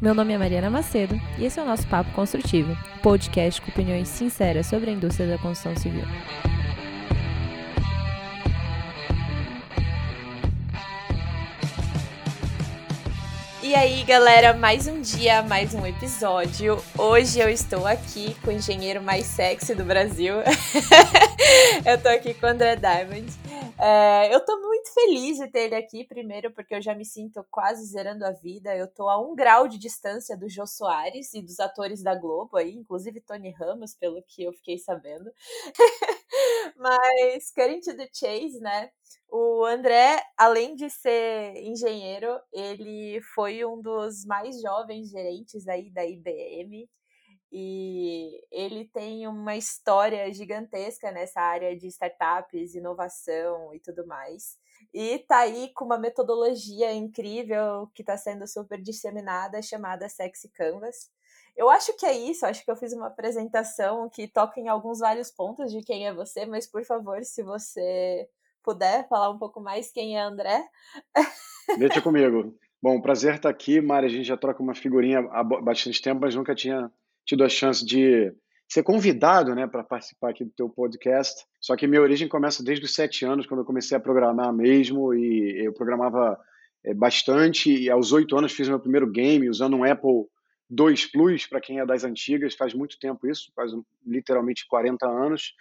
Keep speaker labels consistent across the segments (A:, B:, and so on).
A: Meu nome é Mariana Macedo e esse é o nosso Papo Construtivo, podcast com opiniões sinceras sobre a indústria da construção civil. E aí, galera, mais um dia, mais um episódio. Hoje eu estou aqui com o engenheiro mais sexy do Brasil. eu tô aqui com o André Diamond. É, eu tô muito feliz de ter ele aqui, primeiro porque eu já me sinto quase zerando a vida. Eu tô a um grau de distância do Jô Soares e dos atores da Globo aí, inclusive Tony Ramos, pelo que eu fiquei sabendo. Mas, getting to the chase, né? O André, além de ser engenheiro, ele foi um dos mais jovens gerentes aí da IBM e ele tem uma história gigantesca nessa área de startups, inovação e tudo mais. E tá aí com uma metodologia incrível que está sendo super disseminada, chamada Sexy Canvas. Eu acho que é isso, acho que eu fiz uma apresentação que toca em alguns vários pontos de quem é você, mas por favor, se você puder falar um pouco mais quem é André.
B: Deixa comigo. Bom, prazer estar aqui, Mari. A gente já troca uma figurinha há bastante tempo, mas nunca tinha tido a chance de ser convidado né, para participar aqui do teu podcast. Só que minha origem começa desde os sete anos, quando eu comecei a programar mesmo, e eu programava é, bastante, e aos oito anos fiz meu primeiro game usando um Apple II Plus, para quem é das antigas, faz muito tempo isso, faz literalmente 40 anos.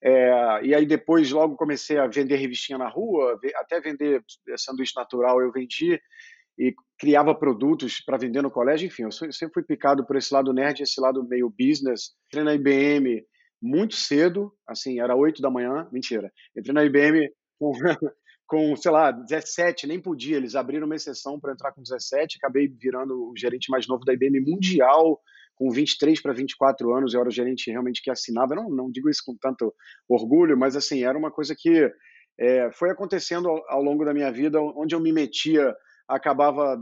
B: É, e aí depois logo comecei a vender revistinha na rua, até vender sanduíche natural eu vendi, e criava produtos para vender no colégio. Enfim, eu sempre fui picado por esse lado nerd, esse lado meio business. Entrei na IBM muito cedo, assim, era 8 da manhã, mentira. Entrei na IBM com, com, sei lá, 17, nem podia. Eles abriram uma exceção para entrar com 17, acabei virando o gerente mais novo da IBM mundial, com 23 para 24 anos, eu era o gerente realmente que assinava. Não, não digo isso com tanto orgulho, mas assim, era uma coisa que é, foi acontecendo ao, ao longo da minha vida, onde eu me metia acabava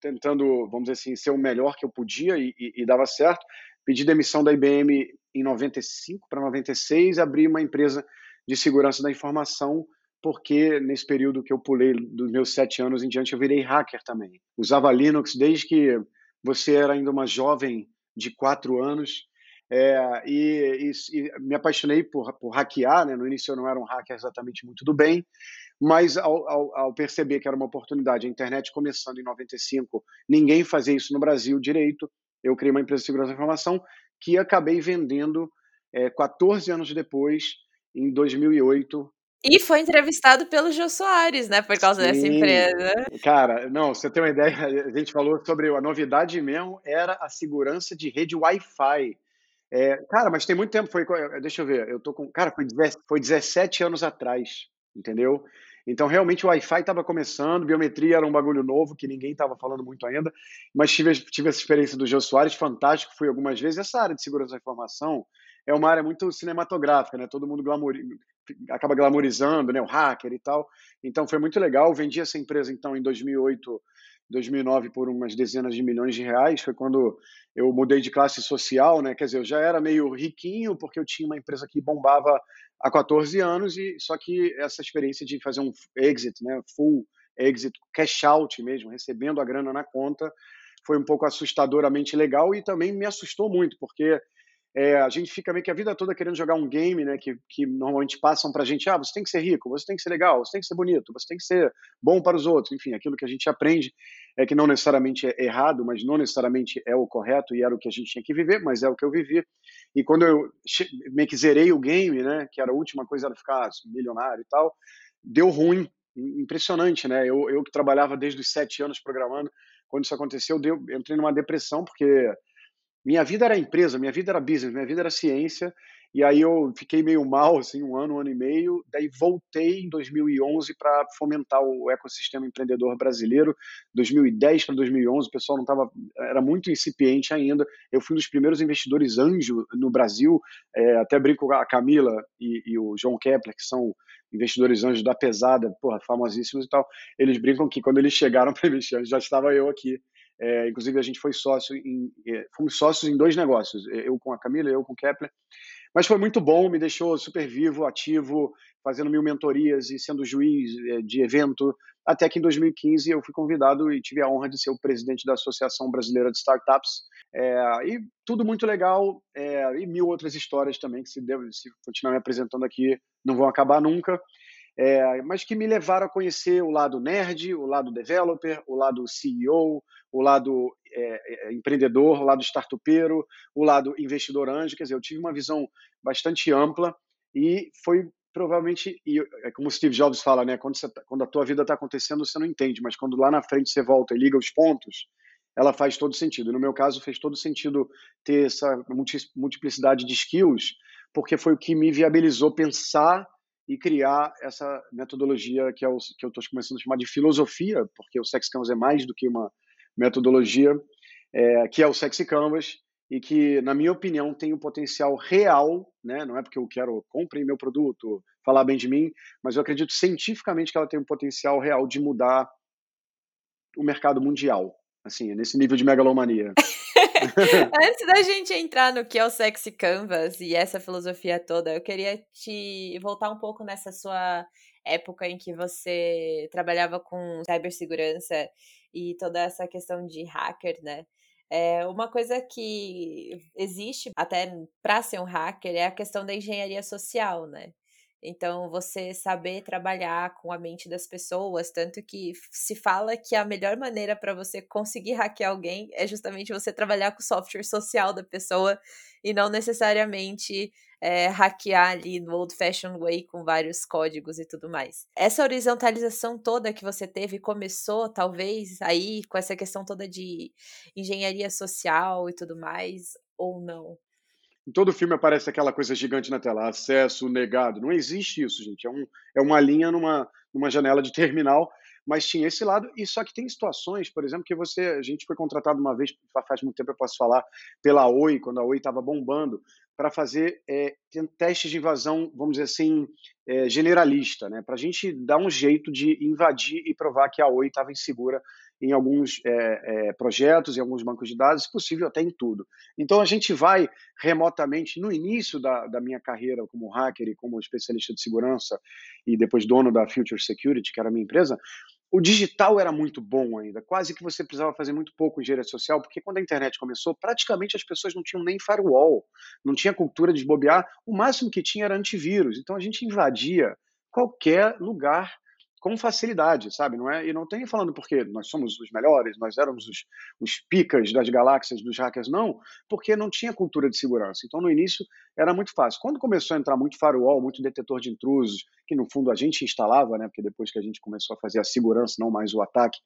B: tentando, vamos dizer assim, ser o melhor que eu podia e, e, e dava certo. Pedi demissão da IBM em 95 para 96, abri uma empresa de segurança da informação, porque nesse período que eu pulei dos meus sete anos em diante, eu virei hacker também. Usava Linux desde que você era ainda uma jovem de quatro anos. É, e, e, me apaixonei por, por hackear, né? no início eu não era um hacker exatamente muito do bem, mas ao, ao, ao, perceber que era uma oportunidade, a internet começando em 95, ninguém fazia isso no Brasil direito, eu criei uma empresa de segurança da informação que acabei vendendo é, 14 anos depois, em 2008.
A: E foi entrevistado pelo Jô Soares, né, por causa Sim. dessa empresa.
B: Cara, não, você tem uma ideia, a gente falou sobre a novidade mesmo, era a segurança de rede Wi-Fi. É, cara, mas tem muito tempo, foi, deixa eu ver, eu tô com, cara, foi, foi 17 anos atrás, entendeu? Então, realmente, o Wi-Fi estava começando, biometria era um bagulho novo que ninguém estava falando muito ainda, mas tive, tive essa experiência do Jô Soares, fantástico, fui algumas vezes. Essa área de segurança da informação é uma área muito cinematográfica, né? Todo mundo glamour, acaba glamorizando, né? O hacker e tal. Então, foi muito legal. Vendi essa empresa, então, em 2008 2009 por umas dezenas de milhões de reais, foi quando eu mudei de classe social, né? Quer dizer, eu já era meio riquinho porque eu tinha uma empresa que bombava há 14 anos e só que essa experiência de fazer um exit, né, full exit, cash out mesmo, recebendo a grana na conta, foi um pouco assustadoramente legal e também me assustou muito, porque é, a gente fica meio que a vida toda querendo jogar um game, né, que, que normalmente passam para a gente, ah, você tem que ser rico, você tem que ser legal, você tem que ser bonito, você tem que ser bom para os outros, enfim, aquilo que a gente aprende é que não necessariamente é errado, mas não necessariamente é o correto e era o que a gente tinha que viver, mas é o que eu vivi. E quando eu meio que zerei o game, né, que era a última coisa era ficar milionário e tal, deu ruim, impressionante, né? Eu, eu que trabalhava desde os sete anos programando, quando isso aconteceu, deu, entrei numa depressão porque minha vida era empresa, minha vida era business, minha vida era ciência, e aí eu fiquei meio mal, assim, um ano, um ano e meio, daí voltei em 2011 para fomentar o ecossistema empreendedor brasileiro, 2010 para 2011, o pessoal não estava, era muito incipiente ainda, eu fui um dos primeiros investidores anjo no Brasil, é, até brinco com a Camila e, e o João Kepler, que são investidores anjos da pesada, porra, famosíssimos e tal, eles brincam que quando eles chegaram para investir, já estava eu aqui, é, inclusive, a gente foi sócio em, é, fomos sócios em dois negócios, eu com a Camila, eu com o Kepler. Mas foi muito bom, me deixou super vivo, ativo, fazendo mil mentorias e sendo juiz é, de evento. até que em 2015 eu fui convidado e tive a honra de ser o presidente da Associação Brasileira de Startups. É, e tudo muito legal, é, e mil outras histórias também que se, deve, se continuar me apresentando aqui não vão acabar nunca. É, mas que me levaram a conhecer o lado nerd, o lado developer, o lado CEO, o lado é, é, empreendedor, o lado startupeiro, o lado investidor anjo. Quer dizer, eu tive uma visão bastante ampla e foi provavelmente, e é como o Steve Jobs fala, né? Quando, você, tá, quando a tua vida está acontecendo, você não entende, mas quando lá na frente você volta e liga os pontos, ela faz todo sentido. No meu caso, fez todo sentido ter essa multiplicidade de skills, porque foi o que me viabilizou pensar e criar essa metodologia que, é o, que eu estou começando a chamar de filosofia, porque o Sex Canvas é mais do que uma metodologia, é, que é o Sexy Canvas, e que, na minha opinião, tem um potencial real, né? não é porque eu quero comprem meu produto, falar bem de mim, mas eu acredito cientificamente que ela tem um potencial real de mudar o mercado mundial, assim, nesse nível de megalomania.
A: Antes da gente entrar no que é o Sexy Canvas e essa filosofia toda, eu queria te voltar um pouco nessa sua época em que você trabalhava com cibersegurança e toda essa questão de hacker, né? É, uma coisa que existe até para ser um hacker é a questão da engenharia social, né? Então, você saber trabalhar com a mente das pessoas, tanto que se fala que a melhor maneira para você conseguir hackear alguém é justamente você trabalhar com o software social da pessoa e não necessariamente é, hackear ali no old fashioned way com vários códigos e tudo mais. Essa horizontalização toda que você teve começou, talvez, aí com essa questão toda de engenharia social e tudo mais, ou não?
B: Em todo filme aparece aquela coisa gigante na tela, acesso negado. Não existe isso, gente. É, um, é uma linha numa, numa janela de terminal, mas tinha esse lado. E só que tem situações, por exemplo, que você. A gente foi contratado uma vez, faz muito tempo eu posso falar, pela Oi, quando a Oi estava bombando, para fazer é, testes de invasão, vamos dizer assim, é, generalista, né? para a gente dar um jeito de invadir e provar que a Oi estava insegura em alguns é, é, projetos, em alguns bancos de dados, se possível até em tudo. Então a gente vai remotamente, no início da, da minha carreira como hacker e como especialista de segurança e depois dono da Future Security, que era a minha empresa, o digital era muito bom ainda, quase que você precisava fazer muito pouco engenharia social, porque quando a internet começou, praticamente as pessoas não tinham nem firewall, não tinha cultura de bobear, o máximo que tinha era antivírus. Então a gente invadia qualquer lugar com facilidade, sabe? Não é, e não estou falando porque nós somos os melhores, nós éramos os, os picas das galáxias dos hackers, não, porque não tinha cultura de segurança. Então, no início, era muito fácil. Quando começou a entrar muito firewall, muito detetor de intrusos, que no fundo a gente instalava, né? Porque depois que a gente começou a fazer a segurança, não mais o ataque,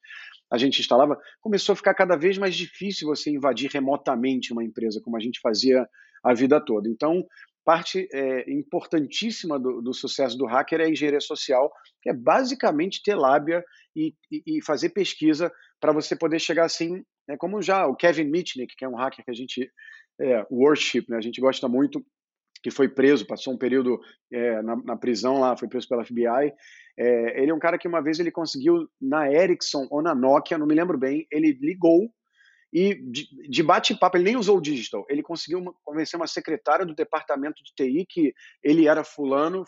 B: a gente instalava, começou a ficar cada vez mais difícil você invadir remotamente uma empresa, como a gente fazia a vida toda. Então, parte é, importantíssima do, do, sucesso do hacker é a engenharia social, que é basicamente ter lábia e, e, e fazer pesquisa para você poder chegar assim, né, como já o Kevin Mitnick, que é um hacker que a gente é, worship, né, a gente gosta muito, que foi preso, passou um período é, na, na, prisão lá, foi preso pela FBI. É, ele é um cara que uma vez ele conseguiu na Ericsson ou na Nokia, não me lembro bem, ele ligou e de, de bate-papo, ele nem usou o digital, ele conseguiu uma, convencer uma secretária do departamento de TI que ele era fulano,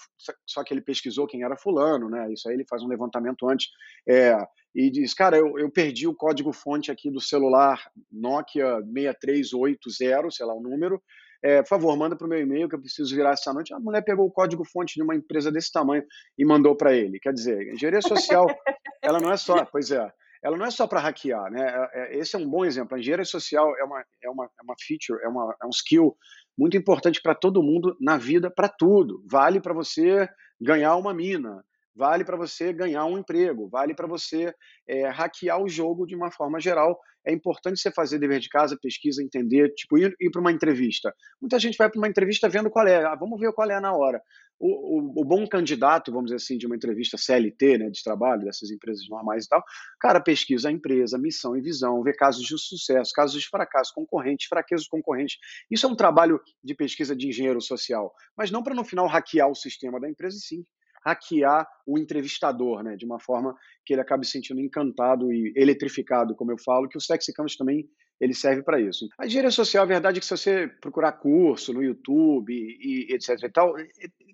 B: só que ele pesquisou quem era fulano, né? Isso aí ele faz um levantamento antes. É, e diz, cara, eu, eu perdi o código-fonte aqui do celular Nokia 6380, sei lá o número, é, por favor, manda para o meu e-mail que eu preciso virar essa noite. A mulher pegou o código-fonte de uma empresa desse tamanho e mandou para ele. Quer dizer, engenharia social, ela não é só, pois é, ela não é só para hackear, né? É, é, esse é um bom exemplo. A engenharia social é uma, é uma, é uma feature, é, uma, é um skill muito importante para todo mundo na vida, para tudo. Vale para você ganhar uma mina, vale para você ganhar um emprego, vale para você é, hackear o jogo de uma forma geral. É importante você fazer dever de casa, pesquisa, entender, tipo, ir, ir para uma entrevista. Muita gente vai para uma entrevista vendo qual é, ah, vamos ver qual é na hora. O, o, o, bom candidato, vamos dizer assim, de uma entrevista CLT, né, de trabalho, dessas empresas normais e tal, cara, pesquisa a empresa, missão e visão, vê casos de sucesso, casos de fracasso, concorrentes, fraquezas concorrentes. Isso é um trabalho de pesquisa de engenheiro social, mas não para no final hackear o sistema da empresa, sim hackear o entrevistador, né, de uma forma que ele acabe se sentindo encantado e eletrificado, como eu falo, que o Sexy Campus também ele serve para isso. A engenharia social, a verdade é que se você procurar curso no YouTube e, etc e tal,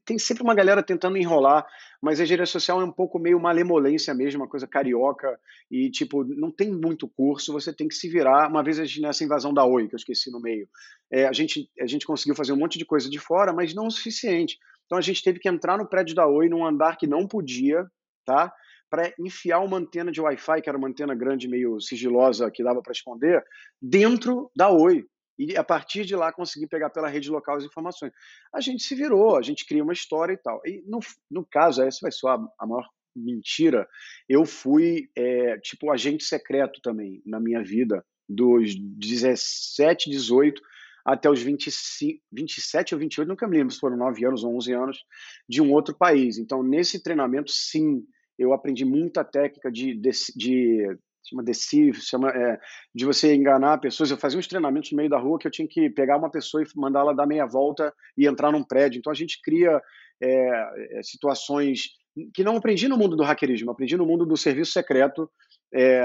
B: tem sempre uma galera tentando enrolar, mas a engenharia social é um pouco meio malemolência mesmo, uma coisa carioca, e tipo, não tem muito curso, você tem que se virar. Uma vez a gente, nessa invasão da Oi, que eu esqueci no meio, é, a, gente, a gente conseguiu fazer um monte de coisa de fora, mas não o suficiente. Então a gente teve que entrar no prédio da Oi, num andar que não podia, tá? para enfiar uma antena de Wi-Fi, que era uma antena grande, meio sigilosa, que dava para esconder, dentro da Oi e a partir de lá conseguir pegar pela rede local as informações. A gente se virou, a gente cria uma história e tal. E no, no caso, essa vai ser a, maior mentira, eu fui é, tipo agente secreto também na minha vida, dos 17, 18 até os 25, 27 ou 28, nunca me lembro se foram 9 anos ou 11 anos, de um outro país. Então, nesse treinamento, sim, eu aprendi muita técnica de, de, de chama deceive, chama é, de você enganar pessoas. Eu fazia uns treinamentos no meio da rua que eu tinha que pegar uma pessoa e mandar ela dar meia volta e entrar num prédio. Então a gente cria é, é situações que não aprendi no mundo do hackerismo, aprendi no mundo do serviço secreto. É,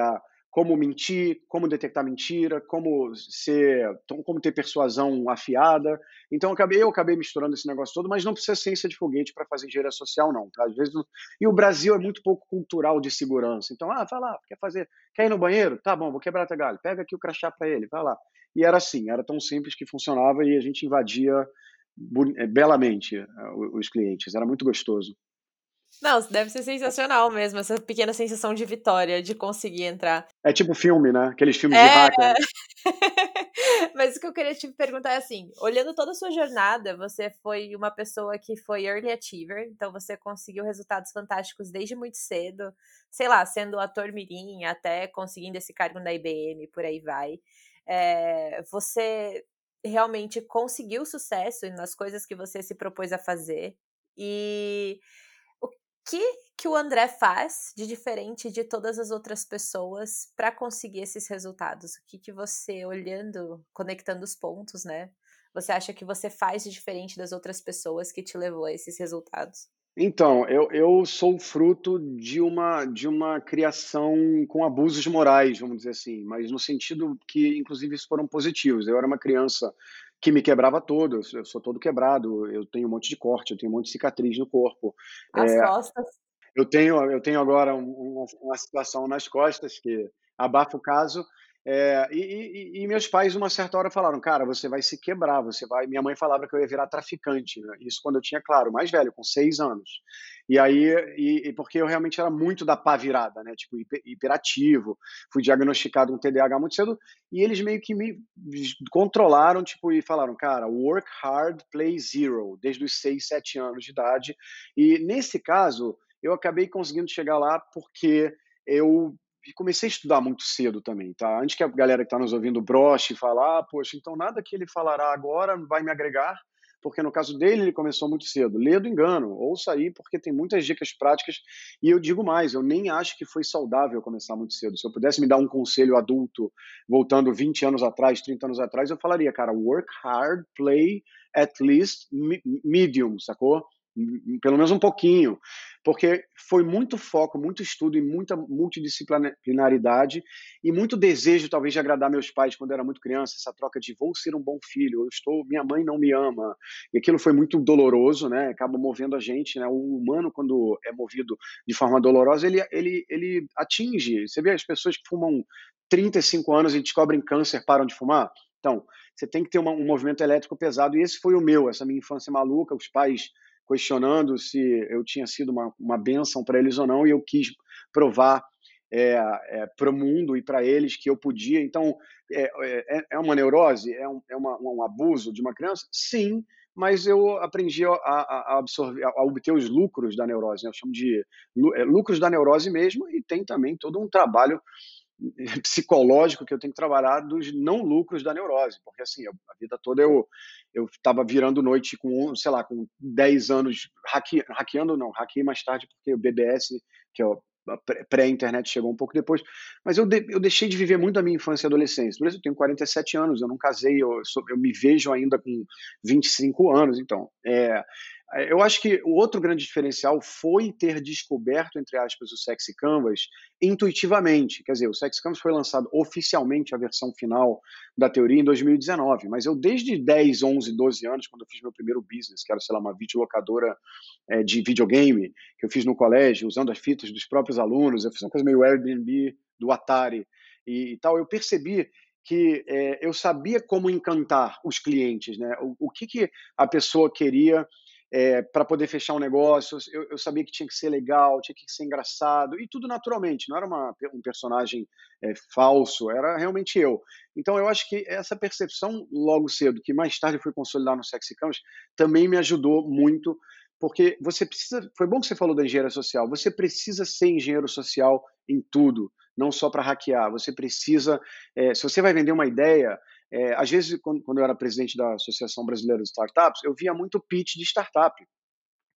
B: como mentir, como detectar mentira, como ser, como ter persuasão afiada. Então eu acabei, eu acabei misturando esse negócio todo, mas não precisa ciência de foguete para fazer engenharia social não, tá? Às vezes não... e o Brasil é muito pouco cultural de segurança. Então, ah, vai lá, quer fazer, quer ir no banheiro? Tá bom, vou quebrar teu galho. Pega aqui o crachá para ele, vai lá. E era assim, era tão simples que funcionava e a gente invadia eh, belamente eh, os clientes. Era muito gostoso.
A: Não, deve ser sensacional mesmo, essa pequena sensação de vitória, de conseguir entrar.
B: É tipo filme, né? Aqueles filmes é... de hacker.
A: Mas o que eu queria te perguntar é assim: olhando toda a sua jornada, você foi uma pessoa que foi early achiever, então você conseguiu resultados fantásticos desde muito cedo, sei lá, sendo ator mirim até conseguindo esse cargo na IBM, por aí vai. É, você realmente conseguiu sucesso nas coisas que você se propôs a fazer. E que que o André faz de diferente de todas as outras pessoas para conseguir esses resultados? O que que você olhando, conectando os pontos, né? Você acha que você faz de diferente das outras pessoas que te levou a esses resultados?
B: Então, eu, eu sou fruto de uma, de uma criação com abusos morais, vamos dizer assim, mas no sentido que, inclusive, foram positivos. Eu era uma criança que me quebrava todo, eu sou todo quebrado, eu tenho um monte de corte, eu tenho um monte de cicatriz no corpo.
A: As é, costas.
B: Eu tenho, eu tenho agora um, uma situação nas costas que abafa o caso, é, e, e, e, meus pais, uma certa hora, falaram: Cara, você vai se quebrar, você vai. Minha mãe falava que eu ia virar traficante, né? isso quando eu tinha, claro, mais velho, com seis anos. E aí, e, e porque eu realmente era muito da pá virada, né? Tipo, hiperativo, fui diagnosticado com TDAH muito cedo, e eles meio que me controlaram, tipo, e falaram: Cara, work hard, play zero, desde os seis, sete anos de idade. E nesse caso, eu acabei conseguindo chegar lá porque eu comecei a estudar muito cedo também, tá? Antes que a galera que está nos ouvindo broche falar, ah, poxa, então nada que ele falará agora vai me agregar, porque no caso dele ele começou muito cedo. Lê do engano, ouça aí, porque tem muitas dicas práticas. E eu digo mais, eu nem acho que foi saudável começar muito cedo. Se eu pudesse me dar um conselho adulto, voltando 20 anos atrás, 30 anos atrás, eu falaria, cara, work hard, play at least medium, sacou? Pelo menos um pouquinho, porque foi muito foco, muito estudo e muita multidisciplinaridade e muito desejo, talvez, de agradar meus pais quando eu era muito criança, essa troca de vou ser um bom filho, eu estou, minha mãe não me ama, e aquilo foi muito doloroso, né? Acaba movendo a gente, né? O humano quando é movido de forma dolorosa, ele ele ele atinge. Você vê as pessoas que fumam 35 anos e descobrem câncer, param de fumar. Então, você tem que ter uma, um movimento elétrico pesado, e esse foi o meu, essa minha infância maluca, os pais questionando se eu tinha sido uma, uma benção para eles ou não, e eu quis provar é, é, para o mundo e para eles que eu podia. Então, é, é, é uma neurose? É, um, é uma, um abuso de uma criança? Sim, mas eu aprendi a, a, absorver, a obter os lucros da neurose. Né? Eu chamo de é, lucros da neurose mesmo, e tem também todo um trabalho psicológico que eu tenho que trabalhar dos não lucros da neurose, porque assim, eu, a vida toda eu eu estava virando noite com, sei lá, com 10 anos, hacke, hackeando não, hackeei mais tarde porque o BBS, que é o pré-internet chegou um pouco depois, mas eu, de, eu deixei de viver muito a minha infância e adolescência. Por isso eu tenho 47 anos, eu não casei, eu, eu me vejo ainda com 25 anos, então, É, eu acho que o outro grande diferencial foi ter descoberto, entre aspas, o Sexy Canvas intuitivamente. Quer dizer, o Sexy Canvas foi lançado oficialmente, a versão final da teoria, em 2019. Mas eu, desde 10, 11, 12 anos, quando eu fiz meu primeiro business, que era, sei lá, uma videolocadora é, de videogame, que eu fiz no colégio, usando as fitas dos próprios alunos, eu fiz uma coisa meio Airbnb do Atari e, e tal, eu percebi que é, eu sabia como encantar os clientes, né? O, o que, que a pessoa queria é, para poder fechar um negócio. Eu, eu, sabia que tinha que ser legal, tinha que ser engraçado, e tudo naturalmente, não era uma, um personagem é, falso, era realmente eu. Então eu acho que essa percepção logo cedo, que mais tarde fui consolidar no Sexy Campos, também me ajudou muito, porque você precisa. Foi bom que você falou da engenharia social, você precisa ser engenheiro social em tudo não só para hackear. Você precisa, é, se você vai vender uma ideia, é, às vezes, quando, quando, eu era presidente da Associação Brasileira de Startups, eu via muito pitch de startup.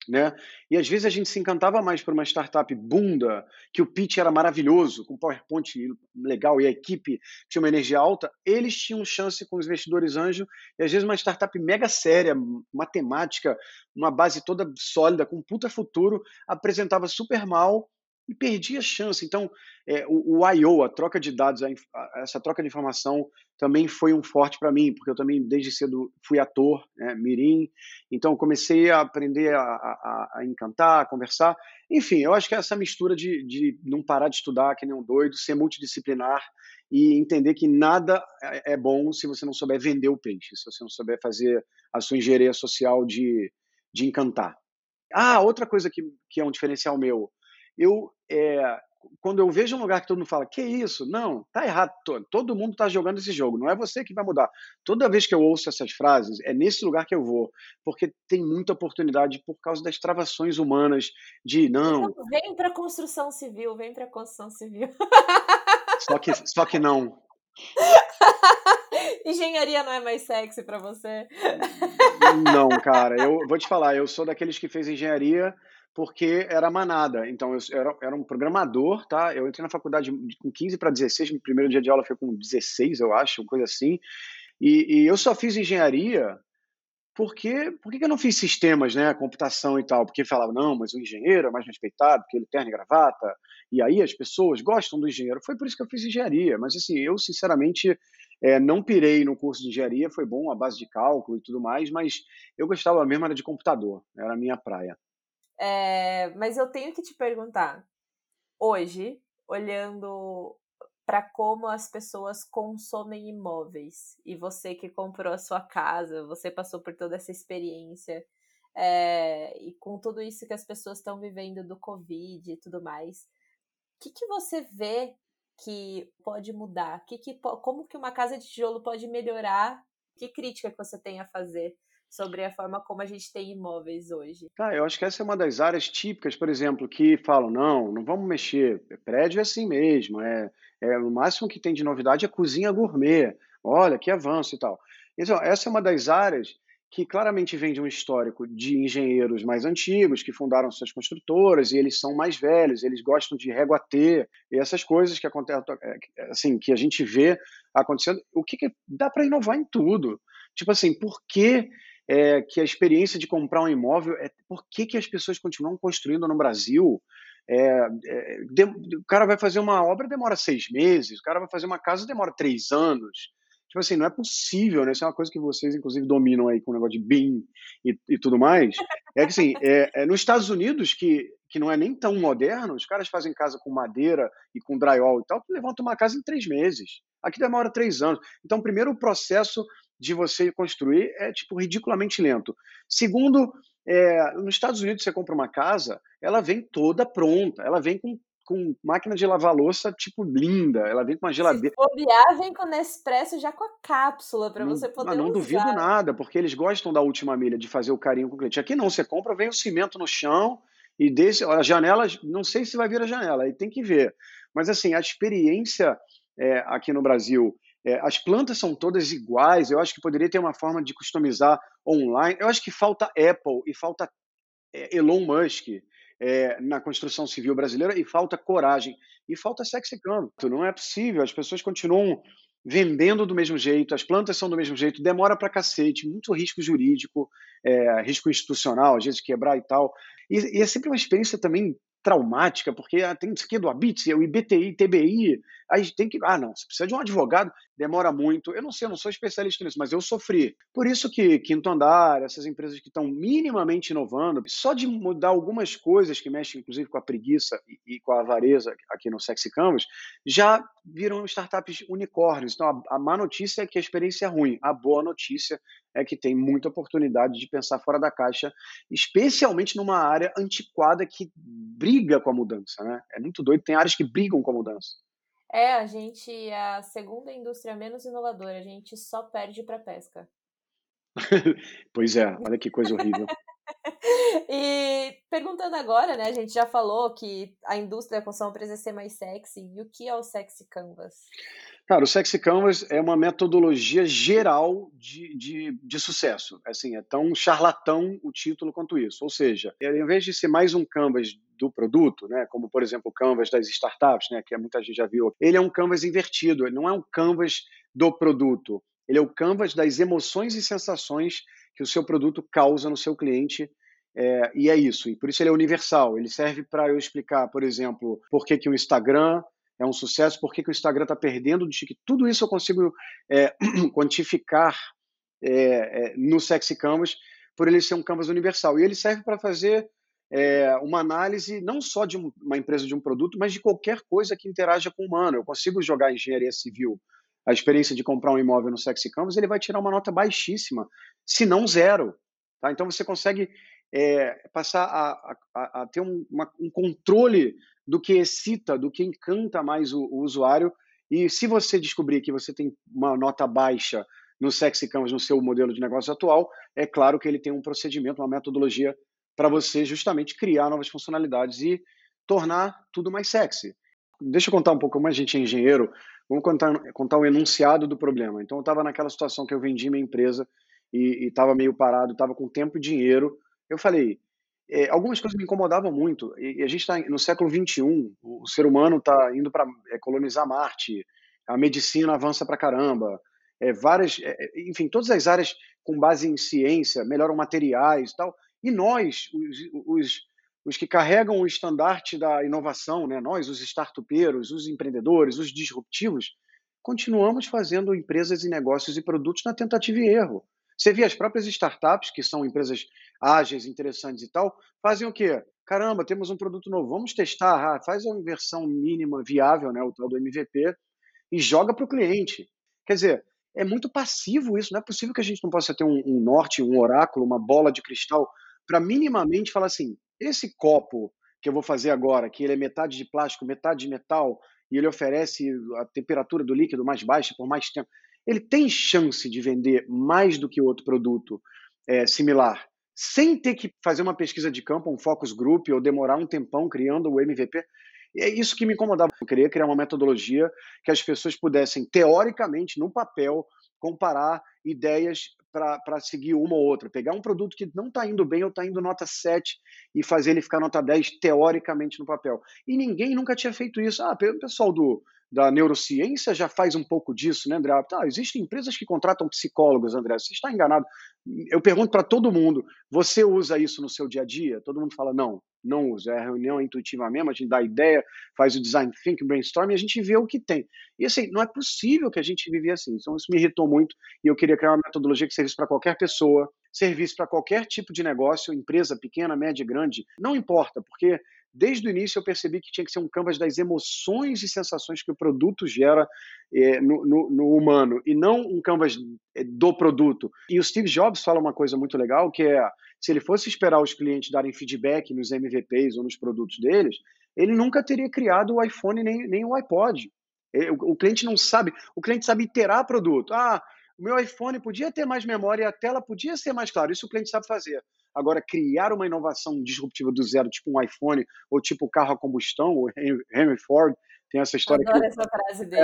B: Né? E às vezes a gente se encantava mais por uma startup bunda, que o pitch era maravilhoso, com PowerPoint legal e a equipe tinha uma energia alta, eles tinham chance com os investidores anjo, e às vezes uma startup mega séria, matemática, uma base toda sólida, com puta futuro, apresentava super mal e perdi a chance. Então, é, o, o I.O., a troca de dados, a, a, essa troca de informação também foi um forte para mim, porque eu também, desde cedo, fui ator, né, mirim, então comecei a aprender a, a, encantar, a conversar. Enfim, eu acho que é essa mistura de, de não parar de estudar que nem um doido, ser multidisciplinar e entender que nada é, é bom se você não souber vender o peixe, se você não souber fazer a sua engenharia social de, de encantar. Ah, outra coisa que, que é um diferencial meu, eu é, quando eu vejo um lugar que todo mundo fala, que isso? Não, tá errado. Todo mundo está jogando esse jogo, não é você que vai mudar. Toda vez que eu ouço essas frases, é nesse lugar que eu vou, porque tem muita oportunidade por causa das travações humanas de não.
A: Então, vem para construção civil, vem para construção civil.
B: Só que, só que não.
A: Engenharia não é mais sexy para você?
B: Não, cara. Eu vou te falar, eu sou daqueles que fez engenharia porque era manada. Então, eu era, era um programador, tá? Eu entrei na faculdade com 15 para 16, meu primeiro dia de aula foi com 16, eu acho, coisa assim. E, e eu só fiz engenharia porque por que eu não fiz sistemas, né, computação e tal? Porque falava, não, mas o engenheiro é mais respeitado, porque ele terno e gravata, e aí as pessoas gostam do engenheiro. Foi por isso que eu fiz engenharia, mas assim, eu sinceramente é, não pirei no curso de engenharia, foi bom a base de cálculo e tudo mais, mas eu gostava mesmo era de computador, era a minha praia.
A: É, mas eu tenho que te perguntar, hoje, olhando para como as pessoas consomem imóveis, e você que comprou a sua casa, você passou por toda essa experiência, é, e com tudo isso que as pessoas estão vivendo do Covid e tudo mais, o que, que você vê que pode mudar? Que que, como que uma casa de tijolo pode melhorar? Que crítica que você tem a fazer sobre a forma como a gente tem imóveis hoje.
B: Tá, eu acho que essa é uma das áreas típicas, por exemplo, que falam, não, não vamos mexer, prédio é assim mesmo, é, é o máximo que tem de novidade é cozinha gourmet, olha, que avanço e tal. Então, essa é uma das áreas que claramente vem de um histórico de engenheiros mais antigos, que fundaram suas construtoras, e eles são mais velhos, eles gostam de régua T, e essas coisas que acontecem, assim, que a gente vê acontecendo, o que, que dá para inovar em tudo. Tipo assim, por que é, que a experiência de comprar um imóvel é por que, que as pessoas continuam construindo no Brasil? É, é, de, o cara vai fazer uma obra demora seis meses, o cara vai fazer uma casa demora três anos. Tipo assim, não é possível, né? Isso é uma coisa que vocês, inclusive, dominam aí com o negócio de BIM e, e tudo mais. É que, assim, é, é, nos Estados Unidos, que, que não é nem tão moderno, os caras fazem casa com madeira e com drywall e tal, levantam uma casa em três meses. Aqui demora três anos. Então, primeiro, o processo de você construir é tipo ridiculamente lento. Segundo, é, nos Estados Unidos você compra uma casa, ela vem toda pronta, ela vem com, com máquina de lavar louça tipo linda, ela vem com uma geladeira.
A: Se bobear, vem com o Nespresso já com a cápsula para você poder
B: não, não
A: usar.
B: duvido nada, porque eles gostam da última milha de fazer o carinho com o cliente. Aqui não, você compra, vem o cimento no chão e desse, a janela, não sei se vai vir a janela, aí tem que ver. Mas assim, a experiência é, aqui no Brasil é, as plantas são todas iguais. Eu acho que poderia ter uma forma de customizar online. Eu acho que falta Apple e falta é, Elon Musk é, na construção civil brasileira e falta coragem e falta sexy campo. Não é possível. As pessoas continuam vendendo do mesmo jeito, as plantas são do mesmo jeito, demora para cacete, muito risco jurídico, é, risco institucional, às vezes quebrar e tal. E, e, é sempre uma experiência também traumática, porque ah, tem isso aqui do ABITS, o IBTI, TBI, aí tem que. Ah, não, você precisa de um advogado, demora muito. Eu não sei, eu não sou especialista nisso, mas eu sofri. Por isso que Quinto Andar, essas empresas que estão minimamente inovando, só de mudar algumas coisas que mexem, inclusive, com a preguiça e, e com a avareza aqui no Sexy Canvas, já viram startups unicórnios. Então, a, a má notícia é que a experiência é ruim. A boa notícia é que tem muita oportunidade de pensar fora da caixa, especialmente numa área antiquada que briga com a mudança, né? É muito doido, tem áreas que brigam com a mudança.
A: É, a gente é a segunda indústria menos inovadora, a gente só perde para pesca.
B: pois é, olha que coisa horrível.
A: e perguntando agora, né? A gente já falou que a indústria da construção precisa ser mais sexy. E o que é o sexy canvas?
B: Cara, o Sexy Canvas é uma metodologia geral de, de, de sucesso. Assim, é tão charlatão o título quanto isso. Ou seja, em vez de ser mais um canvas do produto, né, como por exemplo o canvas das startups, né, que muita gente já viu, ele é um canvas invertido. Ele não é um canvas do produto. Ele é o canvas das emoções e sensações que o seu produto causa no seu cliente é, e é isso. E por isso ele é universal. Ele serve para eu explicar, por exemplo, por que, que o Instagram é um sucesso, por que, que o Instagram está perdendo de TikTok. Tudo isso eu consigo é, quantificar é, é, no Sexy Canvas por ele ser um canvas universal. E ele serve para fazer é, uma análise não só de uma empresa de um produto, mas de qualquer coisa que interaja com o humano. Eu consigo jogar engenharia civil, a experiência de comprar um imóvel no Sexy Canvas, ele vai tirar uma nota baixíssima, se não zero. Tá? Então você consegue é, passar a, a, a ter um, uma, um, controle do que excita, do que encanta mais o, o, usuário. E se você descobrir que você tem uma nota baixa no Sexy Canvas, no seu modelo de negócio atual, é claro que ele tem um procedimento, uma metodologia para você justamente criar novas funcionalidades e tornar tudo mais sexy. Deixa eu contar um pouco como a gente é engenheiro. Vamos contar, contar o enunciado do problema. Então, eu estava naquela situação que eu vendi minha empresa e estava meio parado, estava com tempo e dinheiro eu falei, é, algumas coisas me incomodavam muito. E, e a gente está no século XXI, o, o ser humano está indo para é, colonizar Marte, a medicina avança para caramba, é, várias, enfim, todas as áreas com base em ciência melhoram materiais e tal. E nós, os, os, os que carregam o estandarte da inovação, né, nós, os startupeiros, os empreendedores, os disruptivos, continuamos fazendo empresas e negócios e produtos na tentativa e erro. Você vê as próprias startups, que são empresas ágeis, interessantes e tal, fazem o quê? Caramba, temos um produto novo, vamos testar, ah, faz uma versão mínima viável, né, o tal do MVP, e joga para o cliente. Quer dizer, é muito passivo isso, não é possível que a gente não possa ter um, um norte, um oráculo, uma bola de cristal, para minimamente falar assim, esse copo que eu vou fazer agora, que ele é metade de plástico, metade de metal, e ele oferece a temperatura do líquido mais baixa por mais tempo ele tem chance de vender mais do que outro produto é, similar, sem ter que fazer uma pesquisa de campo, um focus group, ou demorar um tempão criando o MVP. É isso que me incomodava. Eu queria criar uma metodologia que as pessoas pudessem, teoricamente, no papel, comparar ideias para seguir uma ou outra. Pegar um produto que não está indo bem ou está indo nota 7 e fazer ele ficar nota 10 teoricamente no papel. E ninguém nunca tinha feito isso. Ah, o pessoal do, da neurociência já faz um pouco disso, né, André? Ah, existem empresas que contratam psicólogos, André. Você está enganado. Eu pergunto para todo mundo: você usa isso no seu dia a dia? Todo mundo fala: não, não usa. É a reunião intuitiva mesmo, a gente dá ideia, faz o design thinking, brainstorm e a gente vê o que tem. E assim, não é possível que a gente vive assim. Então isso me irritou muito e eu queria criar uma metodologia que servisse para qualquer pessoa, servisse para qualquer tipo de negócio, empresa pequena, média, grande, não importa, porque desde o início eu percebi que tinha que ser um canvas das emoções e sensações que o produto gera é, no, no, no, humano, e não um canvas é, do produto. E o Steve Jobs fala uma coisa muito legal, que é, se ele fosse esperar os clientes darem feedback nos MVPs ou nos produtos deles, ele nunca teria criado o iPhone nem, nem o iPod. É, o, cliente não sabe, o cliente sabe iterar produto. Ah, o meu iPhone podia ter mais memória e a tela podia ser mais clara. Isso o cliente sabe fazer. Agora, criar uma inovação disruptiva do zero, tipo um iPhone ou tipo carro a combustão, o Henry Ford tem essa história.
A: Adoro que, essa frase dele.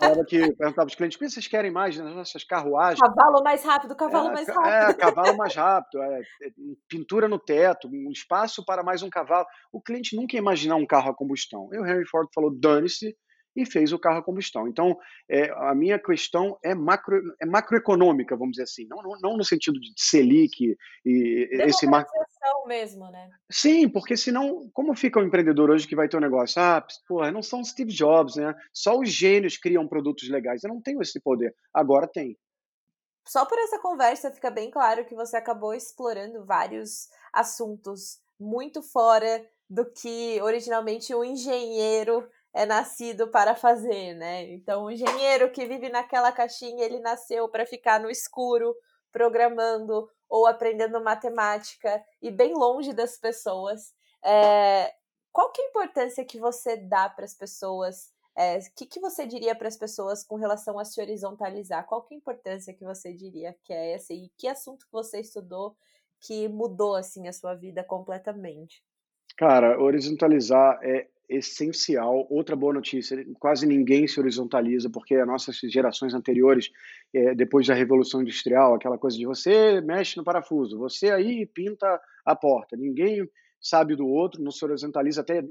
A: É,
B: que perguntava para os clientes: o que vocês querem mais nas nossas carruagens?
A: Cavalo mais rápido, cavalo
B: é,
A: mais rápido. É,
B: cavalo mais rápido, é, é, pintura no teto, um espaço para mais um cavalo. O cliente nunca ia imaginar um carro a combustão. E o Henry Ford falou: dane-se, e fez o carro a combustão. Então, é, a minha questão é, macro, é macroeconômica, vamos dizer assim, não, não, não no sentido de Selic e esse
A: macro mesmo, né?
B: Sim, porque senão, como fica o um empreendedor hoje que vai ter um negócio? Ah, porra, não são Steve Jobs, né? Só os gênios criam produtos legais. Eu não tenho esse poder. Agora tem.
A: Só por essa conversa fica bem claro que você acabou explorando vários assuntos muito fora do que originalmente um engenheiro é nascido para fazer, né? Então, o engenheiro que vive naquela caixinha, ele nasceu para ficar no escuro, programando ou aprendendo matemática e bem longe das pessoas. É, qual que é a importância que você dá para as pessoas? O é, que, que você diria para as pessoas com relação a se horizontalizar? Qual que é a importância que você diria que é essa? E que assunto que você estudou que mudou assim a sua vida completamente?
B: Cara, horizontalizar é essencial. Outra boa notícia: quase ninguém se horizontaliza, porque as nossas gerações anteriores, é, depois da Revolução Industrial, aquela coisa de você mexe no parafuso, você aí pinta a porta. Ninguém sabe do outro, não se horizontaliza até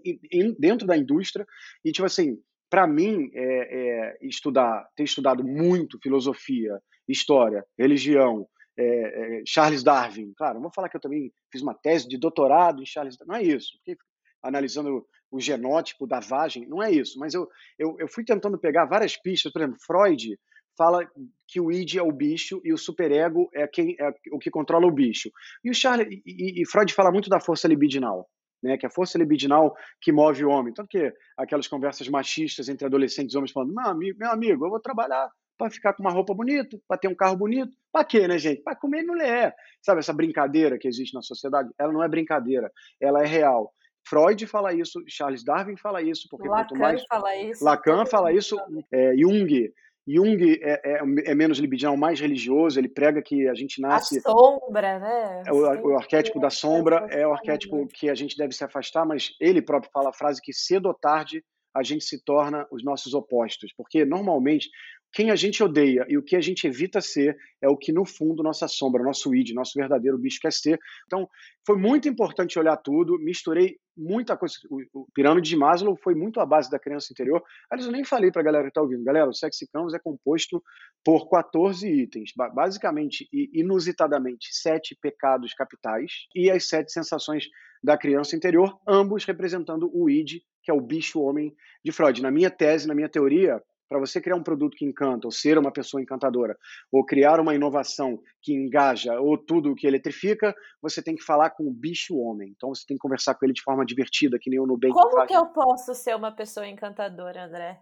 B: dentro da indústria. E, tipo assim, para mim, é, é, estudar, ter estudado muito filosofia, história, religião, é, é, Charles Darwin. Claro, não vou falar que eu também fiz uma tese de doutorado em Charles Darwin, não é isso. Fiquei analisando o genótipo da vagem, não é isso. Mas eu, eu, eu fui tentando pegar várias pistas. Por exemplo, Freud fala que o id é o bicho e o superego é quem é o que controla o bicho. E o Charles e, e Freud fala muito da força libidinal, né, que é a força libidinal que move o homem. Tanto que aquelas conversas machistas entre adolescentes e homens falando: "Meu amigo, meu amigo, eu vou trabalhar para ficar com uma roupa bonita, para ter um carro bonito. Para quê, né, gente? Para comer mulher. Sabe essa brincadeira que existe na sociedade? Ela não é brincadeira, ela é real. Freud fala isso, Charles Darwin fala isso, porque
A: Lacan
B: quanto mais
A: fala isso,
B: Lacan fala isso, é, Jung Jung é, é, é, menos libidinal, mais religioso. Ele prega que a gente nasce.
A: A sombra, né?
B: É o, o arquétipo da sombra é o arquétipo que a gente deve se afastar, mas ele próprio fala a frase que cedo ou tarde a gente se torna os nossos opostos, porque normalmente quem a gente odeia e o que a gente evita ser é o que, no fundo, nossa sombra, nosso id, nosso verdadeiro bicho quer ser. Então, foi muito importante olhar tudo, misturei muita coisa. O, pirâmide de Maslow foi muito a base da criança interior. Aliás, eu nem falei para a galera que está ouvindo. Galera, o Sexy Canvas é composto por 14 itens, basicamente e inusitadamente, sete pecados capitais e as sete sensações da criança interior, ambos representando o id, que é o bicho homem de Freud. Na minha tese, na minha teoria, para você criar um produto que encanta, ou ser uma pessoa encantadora, ou criar uma inovação que engaja, ou tudo que eletrifica, você tem que falar com o bicho homem. Então você tem que conversar com ele de forma divertida, que nem o Nubank
A: Como
B: faz.
A: que eu posso ser uma pessoa encantadora, André?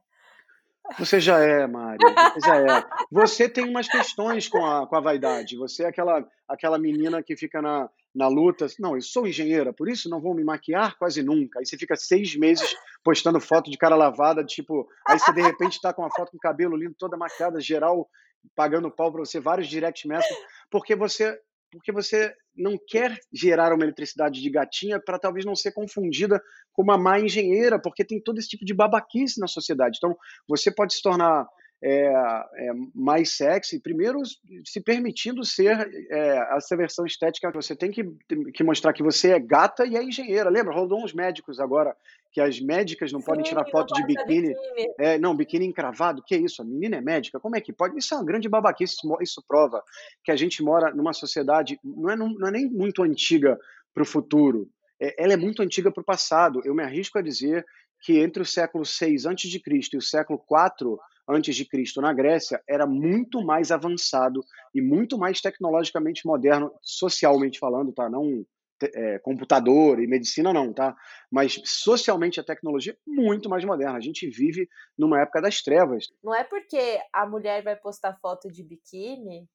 B: Você já é, Mari. Você já é. Você tem umas questões com a, com a vaidade. Você é aquela, aquela menina que fica na, na luta. Não, eu sou engenheira, por isso não vou me maquiar quase nunca. Aí você fica seis meses postando foto de cara lavada, tipo. Aí você de repente está com uma foto com cabelo lindo, toda maquiada, geral pagando pau para você, vários direct messages, porque você porque você não quer gerar uma eletricidade de gatinha para talvez não ser confundida com uma má engenheira, porque tem todo esse tipo de babaquice na sociedade. Então, você pode se tornar é, é, mais sexy, primeiro se permitindo ser é, essa versão estética. Você tem que, que mostrar que você é gata e é engenheira. Lembra? Rodou uns médicos agora que as médicas não Sim, podem tirar foto de biquíni. biquíni. É, não, biquíni encravado. Que é isso? A menina é médica? Como é que pode? Isso é uma grande babaquice. Isso prova que a gente mora numa sociedade, não é, não é nem muito antiga para o futuro. É, ela é muito antiga para o passado. Eu me arrisco a dizer que entre o século 6 a.C. e o século 4 antes de Cristo na Grécia era muito mais avançado e muito mais tecnologicamente moderno, socialmente falando, tá? Não é, computador e medicina não, tá? Mas socialmente a tecnologia é muito mais moderna. A gente vive numa época das trevas.
A: Não é porque a mulher vai postar foto de biquíni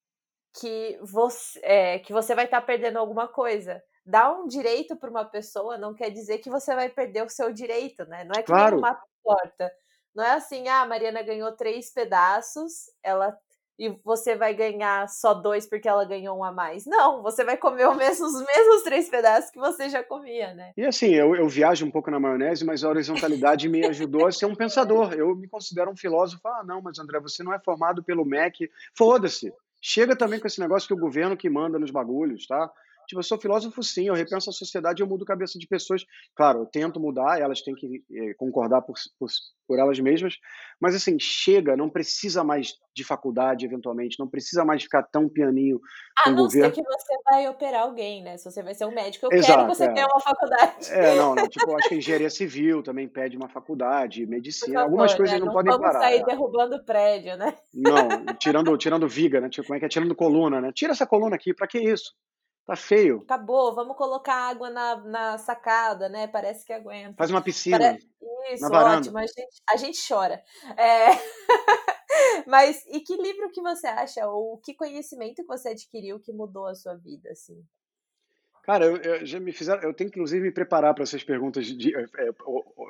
A: que você, é, que você vai estar tá perdendo alguma coisa. Dar um direito para uma pessoa não quer dizer que você vai perder o seu direito, né? Não é que claro. uma porta. Não é assim, ah, a Mariana ganhou três pedaços, ela e você vai ganhar só dois porque ela ganhou um a mais. Não, você vai comer os mesmos, os mesmos três pedaços que você já comia, né?
B: E assim, eu, eu viajo um pouco na maionese, mas a horizontalidade me ajudou a ser um pensador. Eu me considero um filósofo. Ah, não, mas André, você não é formado pelo MEC. Foda-se. Chega também com esse negócio que o governo que manda nos bagulhos, tá? Tipo, eu sou filósofo sim, eu repenso a sociedade, eu mudo a cabeça de pessoas. Claro, eu tento mudar, elas têm que é, concordar por, por, por elas mesmas, mas assim, chega, não precisa mais de faculdade, eventualmente, não precisa mais ficar tão pianinho
A: A não ser
B: governo.
A: que você vai operar alguém, né? Se você vai ser um médico, eu quero que
B: Exato,
A: você
B: é.
A: tenha uma faculdade.
B: É, não, não, tipo, acho que engenharia civil também pede uma faculdade, medicina, algumas
A: favor,
B: coisas
A: né?
B: não
A: Não
B: podem
A: vamos
B: parar.
A: sair
B: é.
A: derrubando prédio, né?
B: Não, tirando, tirando viga, né? Tipo, como é que é? Tirando coluna, né? Tira essa coluna aqui, pra que isso? Tá feio.
A: Acabou, vamos colocar água na, na sacada, né? Parece que aguenta.
B: Faz uma piscina na
A: Isso,
B: varanda.
A: ótimo. A gente, a gente chora. É... Mas e que livro que você acha, ou que conhecimento que você adquiriu que mudou a sua vida, assim?
B: Cara, eu, eu já me fizeram, eu tenho que inclusive me preparar para essas perguntas de, é, é,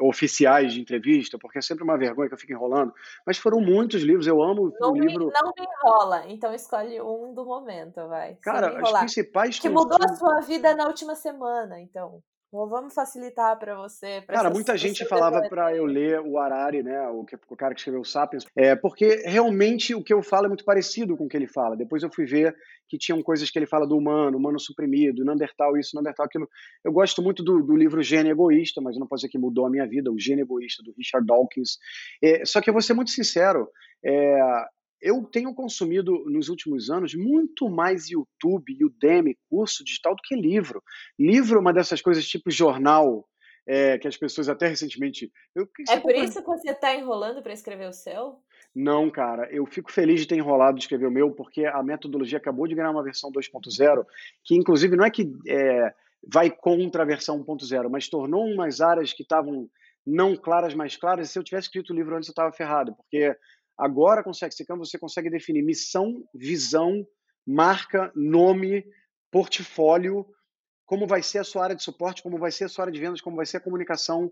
B: oficiais de entrevista, porque é sempre uma vergonha que eu fico enrolando. Mas foram muitos livros, eu amo
A: Não
B: o
A: me,
B: livro.
A: não me enrola, então escolhe um do momento, vai,
B: Cara, as
A: enrolar.
B: principais
A: Que mudou a sua vida na última semana, então. Bom, Vamos facilitar para você, para
B: Cara, muita gente falava para eu ler o Harari, né, o, que- o cara que escreveu o Sapiens, é, porque realmente o que eu falo é muito parecido com o que ele fala. Depois eu fui ver que tinham coisas que ele fala do humano, humano suprimido, Neandertal isso, Neandertal aquilo. Eu gosto muito do, do livro Gênio Egoísta, mas não posso dizer que mudou a minha vida, o Gênio Egoísta, do Richard Dawkins. É, só que eu vou ser muito sincero, é, eu tenho consumido nos últimos anos muito mais YouTube, Udemy, curso digital do que livro. Livro é uma dessas coisas tipo jornal, é, que as pessoas até recentemente. Eu,
A: É por
B: compra-
A: isso que você está enrolando para escrever o seu?
B: Não, cara, eu fico feliz de ter enrolado de escrever o meu, porque a metodologia acabou de ganhar uma versão 2.0, que inclusive não é que é, vai contra a versão 1.0, mas tornou umas áreas que estavam não claras mais claras. E se eu tivesse escrito o livro antes, eu estava ferrado, porque agora com o Sexicam você consegue definir missão, visão, marca, nome, portfólio, como vai ser a sua área de suporte, como vai ser a sua área de vendas, como vai ser a comunicação,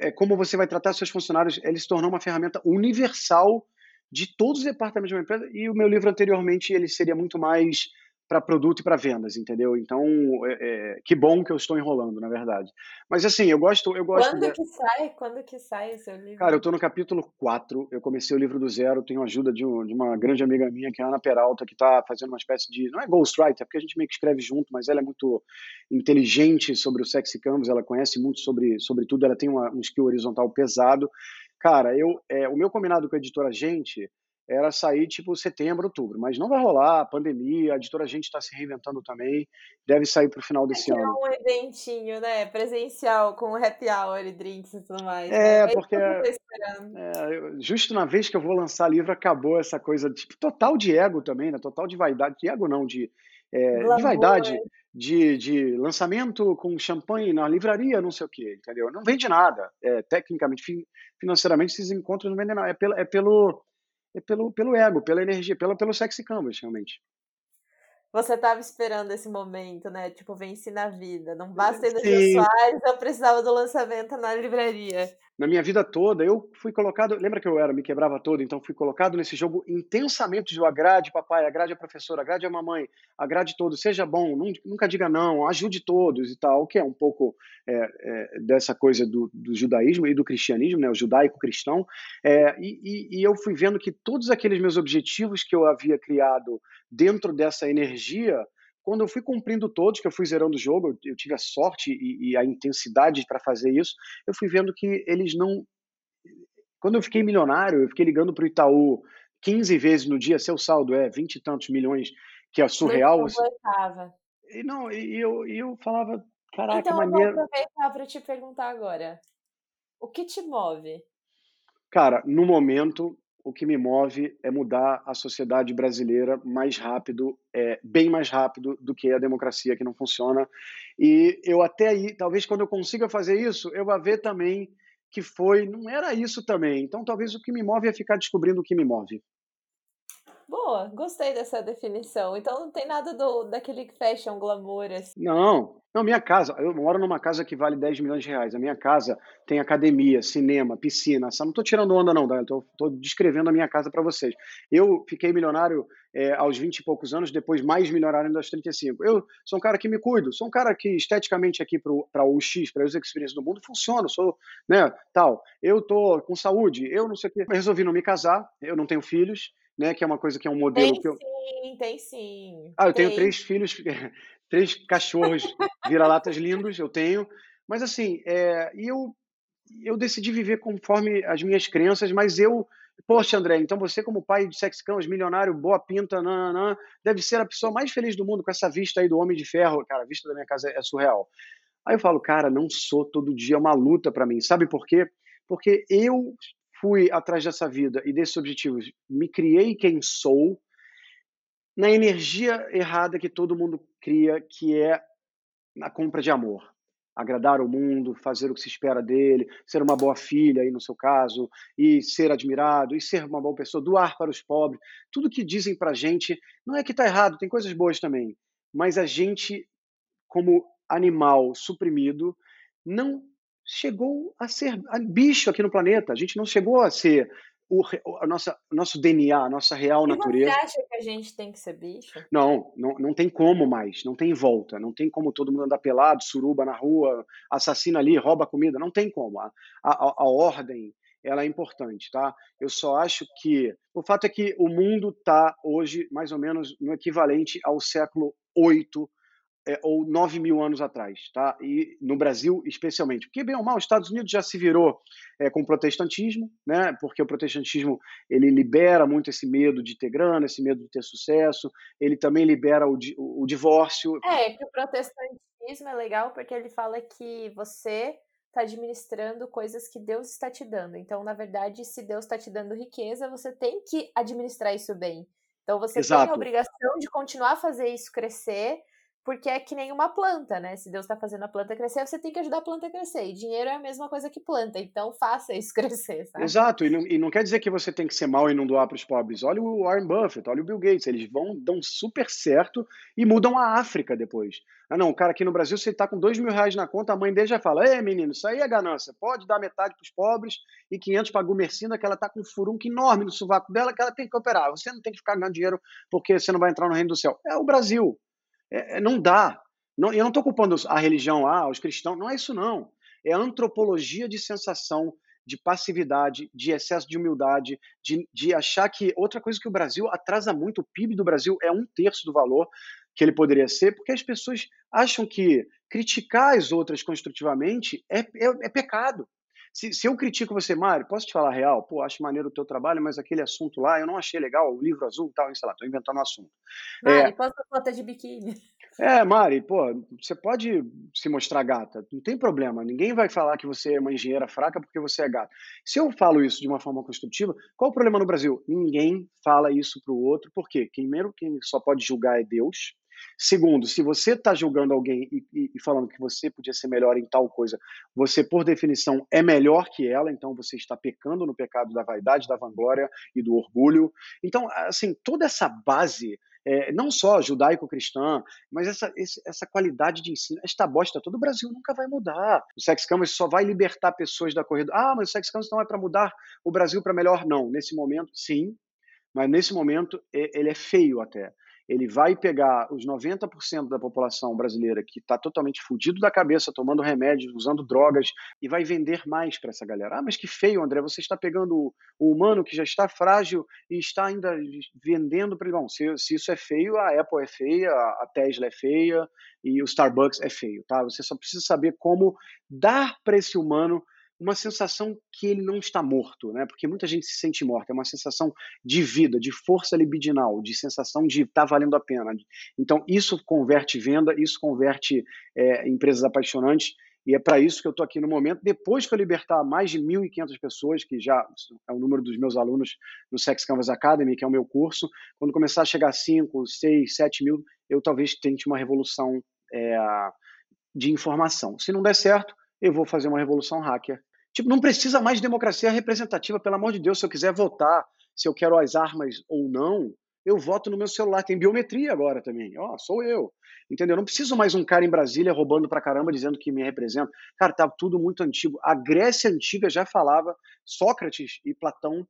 B: é, como você vai tratar seus funcionários. Ele se tornou uma ferramenta universal de todos os departamentos de uma empresa. E o meu livro anteriormente ele seria muito mais para produto e para vendas, entendeu? Então, é, é, que bom que eu estou enrolando, na verdade. Mas assim, eu gosto, eu gosto.
A: Quando
B: de-
A: que sai? Quando que sai o seu livro?
B: Cara, eu estou no capítulo 4, eu comecei o livro do zero, tenho a ajuda de, um- de uma grande amiga minha, que é a Ana Peralta, que está fazendo uma espécie de. Não é ghostwriter, porque a gente meio que escreve junto, mas ela é muito inteligente sobre o sexy canvas, ela conhece muito sobre, sobre tudo, ela tem uma, um skill horizontal pesado. Cara, eu, é, o meu combinado com a editora Gente era sair tipo setembro, outubro, mas não vai rolar, pandemia, a editora Gente está se reinventando também, deve sair para o final desse
A: É
B: ano.
A: um eventinho, né? Presencial, com happy hour e drinks e tudo mais.
B: É,
A: né?
B: porque-. É, justo na vez que eu vou lançar livro, acabou essa coisa tipo, total de ego também, né? Total de vaidade, de ego não, de, é, de vaidade, de, de lançamento com champanhe na livraria, não sei o quê, entendeu? Não vende nada, é, tecnicamente, fin- financeiramente, esses encontros não vendem nada, é pelo, é pelo, é pelo, pelo ego, pela energia, pelo, pelo sexy canvas, realmente.
A: Você tava esperando esse momento, né? Tipo, venci na vida. Não basta ir no. Soares, eu precisava do lançamento na livraria.
B: Na minha vida toda, eu fui colocado. Lembra que eu era, me quebrava todo, então fui colocado nesse jogo intensamente de agrade papai, agrade a professora, agrade a mamãe, agrade todos, seja bom, nun- nunca diga não, ajude todos e tal, que é um pouco é, é, dessa coisa do, do judaísmo e do cristianismo, né, o judaico-cristão. É, e, e- e eu fui vendo que todos aqueles meus objetivos que eu havia criado dentro dessa energia quando eu fui cumprindo todos, que eu fui zerando o jogo, eu, eu tive a sorte e, e a intensidade para fazer isso, eu fui vendo que eles não. Quando eu fiquei milionário, eu fiquei ligando para o Itaú 15 vezes no dia, seu saldo é 20 e tantos milhões, que é surreal.
A: Não
B: assim,
A: completava.
B: e não, e eu, e eu falava, caraca,
A: Então, eu vou
B: maneiro.
A: aproveitar para te perguntar agora. O que te move?
B: Cara, no momento, o que me move é mudar a sociedade brasileira mais rápido, é, bem mais rápido do que a democracia que não funciona. E eu até aí, talvez quando eu consiga fazer isso, eu vou ver também que foi, não era isso também. Então, talvez o que me move é ficar descobrindo o que me move.
A: Boa, gostei dessa definição. Então não tem nada do, daquele fashion glamour, assim.
B: Não, não, minha casa, eu moro numa casa que vale 10 milhões de reais. A minha casa tem academia, cinema, piscina. Não estou tirando onda, não, tá? Estou descrevendo a minha casa para vocês. Eu fiquei milionário é, aos 20 e poucos anos, depois mais milionário ainda aos 35. Eu sou um cara que me cuido, sou um cara que esteticamente aqui para o UX, para as experiências do mundo, funciona, sou, né, tal. Eu tô com saúde, eu não sei o quê. Eu resolvi não me casar, eu não tenho filhos, né, que é uma coisa que é um modelo
A: Tem
B: que eu...
A: sim, tem sim.
B: Ah, eu tenho
A: Tem.
B: três filhos, três cachorros vira-latas lindos, eu tenho. Mas assim, é, eu, eu decidi viver conforme as minhas crenças, mas eu Poxa, André, então você, como pai de Sex milionário, boa pinta, nananã, deve ser a pessoa mais feliz do mundo com essa vista aí do Homem de Ferro. Cara, a vista da minha casa é surreal. Aí eu falo, cara, não sou todo dia é uma luta para mim. Sabe por quê? Porque eu fui atrás dessa vida e desses objetivos, me criei quem sou na energia errada que todo mundo cria, que é na compra de amor. Agradar o mundo, fazer o que se espera dele, ser uma boa filha, aí no seu caso, e ser admirado, e ser uma boa pessoa, doar para os pobres. Tudo que dizem para a gente, não é que está errado, tem coisas boas também. Mas a gente, como animal suprimido, não chegou a ser bicho aqui no planeta. A gente não chegou a ser o, a nossa, nosso DNA, a nossa real
A: e
B: natureza.
A: Você acha que a gente tem que ser bicho?
B: Não, não, não tem como mais, não tem volta, não tem como todo mundo andar pelado, suruba na rua, assassina ali, rouba comida, não tem como. A, a, a ordem, ela é importante, tá? Eu só acho que o fato é que o mundo está hoje mais ou menos no equivalente ao século 8 é, ou 9 mil anos atrás, tá? E no Brasil, especialmente. Porque, bem ou mal, os Estados Unidos já se virou é, com o protestantismo, né? Porque o protestantismo, ele libera muito esse medo de ter grana, esse medo de ter sucesso, ele também libera o, o, o divórcio.
A: É, que o protestantismo é legal porque ele fala que você está administrando coisas que Deus está te dando. Então, na verdade, se Deus está te dando riqueza, você tem que administrar isso bem. Então, você Exato. tem a obrigação de continuar a fazer isso crescer porque é que nem uma planta, né? Se Deus está fazendo a planta crescer, você tem que ajudar a planta a crescer. E dinheiro é a mesma coisa que planta, então faça isso crescer, sabe?
B: Exato, e não, e não quer dizer que você tem que ser mal e não doar para os pobres. Olha o Warren Buffett, olha o Bill Gates, eles vão, dão super certo e mudam a África depois. Ah, não, o cara aqui no Brasil, ele está com dois mil reais na conta, a mãe dele já fala: Ei, menino, isso aí é ganância, pode dar metade para os pobres e 500 para a Gumercina, que ela está com um furunco enorme no sovaco dela, que ela tem que operar. Você não tem que ficar ganhando dinheiro porque você não vai entrar no reino do céu. É o Brasil. É, é, não dá. Não, eu não estou culpando a religião, ah, os cristãos, não é isso não. É a antropologia de sensação, de passividade, de excesso de humildade, de, de achar que outra coisa que o Brasil atrasa muito, o PIB do Brasil é um terço do valor que ele poderia ser, porque as pessoas acham que criticar as outras construtivamente é, é, é pecado. Se, se, eu critico você, Mário, posso te falar real? Pô, acho maneiro o teu trabalho, mas aquele assunto lá eu não achei legal, o livro azul tal, sei lá, tô inventando um assunto.
A: Mari, é, posta foto de biquíni.
B: É, Mari, pô, você pode se mostrar gata, não tem problema. Ninguém vai falar que você é uma engenheira fraca porque você é gata. Se eu falo isso de uma forma construtiva, qual o problema no Brasil? Ninguém fala isso para o outro, por quê? Primeiro, quem só pode julgar é Deus. Segundo, se você está julgando alguém e, e, e, falando que você podia ser melhor em tal coisa, você, por definição, é melhor que ela, então você está pecando no pecado da vaidade, da vanglória e do orgulho. Então, assim, toda essa base é, não só judaico-cristã, mas essa, essa qualidade de ensino, esta bosta, todo o Brasil nunca vai mudar. O Sex Campus só vai libertar pessoas da corrida. Ah, mas o Sex Campus não é para mudar o Brasil para melhor. Não, nesse momento, sim, mas nesse momento ele é feio até ele vai pegar os 90% da população brasileira que está totalmente fudido da cabeça, tomando remédios, usando drogas, e vai vender mais para essa galera. Ah, mas que feio, André, você está pegando o humano que já está frágil e está ainda vendendo para ele. Bom, se, se isso é feio, a Apple é feia, a Tesla é feia e o Starbucks é feio, tá? Você só precisa saber como dar para esse humano uma sensação que ele não está morto, né? Porque muita gente se sente morta, é uma sensação de vida, de força libidinal, de sensação de tá valendo a pena. Então, isso converte venda, isso converte é, empresas apaixonantes, e é para isso que eu estou aqui no momento. Depois que eu libertar mais de 1.500 pessoas, que já é o número dos meus alunos no Sex Canvas Academy, que é o meu curso, quando começar a chegar a 5, 6, 7 mil, eu talvez tente uma revolução é, de informação. Se não der certo, eu vou fazer uma revolução hacker. Tipo, não precisa mais de democracia representativa, pelo amor de Deus. Se eu quiser votar, se eu quero as armas ou não, eu voto no meu celular. Tem biometria agora também. Ó, oh, sou eu. Entendeu? Não preciso mais um cara em Brasília roubando pra caramba, dizendo que me representa. Cara, tá tudo muito antigo. A Grécia antiga já falava, Sócrates e Platão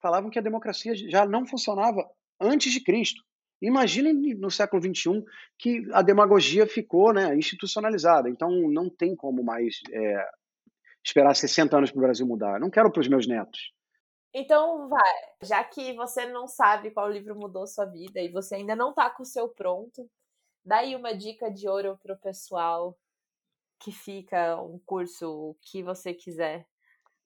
B: falavam que a democracia já não funcionava antes de Cristo. Imagine no século XXI que a demagogia ficou né, institucionalizada. Então não tem como mais é, esperar 60 anos para o Brasil mudar. não quero para os meus netos.
A: Então, vai. Já que você não sabe qual livro mudou sua vida e você ainda não está com o seu pronto, Dá aí uma dica de ouro pro pessoal que fica um curso que você quiser.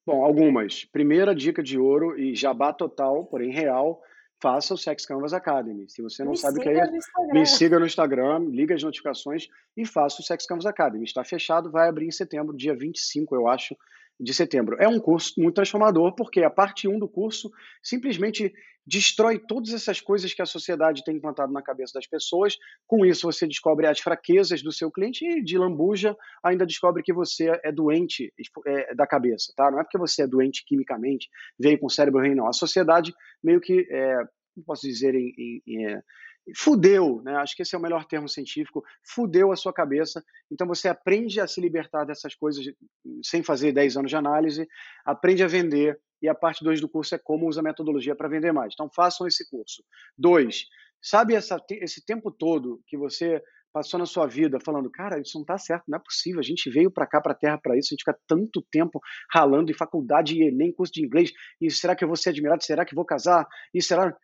B: Bom, algumas. Primeira dica de ouro e jabá total, porém real, faça o Sex Canvas Academy. Se você não
A: me
B: sabe o que é isso, me siga no Instagram, liga as notificações e faça o Sex Canvas Academy. Está fechado, vai abrir em setembro, dia 25, eu acho, de setembro. É um curso muito transformador, porque a parte 1 do curso simplesmente destrói todas essas coisas que a sociedade tem implantado na cabeça das pessoas. Com isso, você descobre as fraquezas do seu cliente e, de lambuja, ainda descobre que você é doente é, da cabeça, tá? Não é porque você é doente quimicamente, veio com o cérebro ruim, não. A sociedade meio que, é, como posso dizer em, em, em é, fudeu, né? Acho que esse é o melhor termo científico, fudeu a sua cabeça. Então você aprende a se libertar dessas coisas sem fazer 10 anos de análise, aprende a vender, e a parte 2 do curso é como usa a metodologia para vender mais. Então façam esse curso. Dois, sabe essa, esse tempo todo que você passou na sua vida falando, cara, isso não está certo, não é possível, a gente veio para cá, para a Terra, para isso, a gente fica tanto tempo ralando em faculdade, e Enem, curso de inglês, e será que eu vou ser admirado, será que vou casar, e será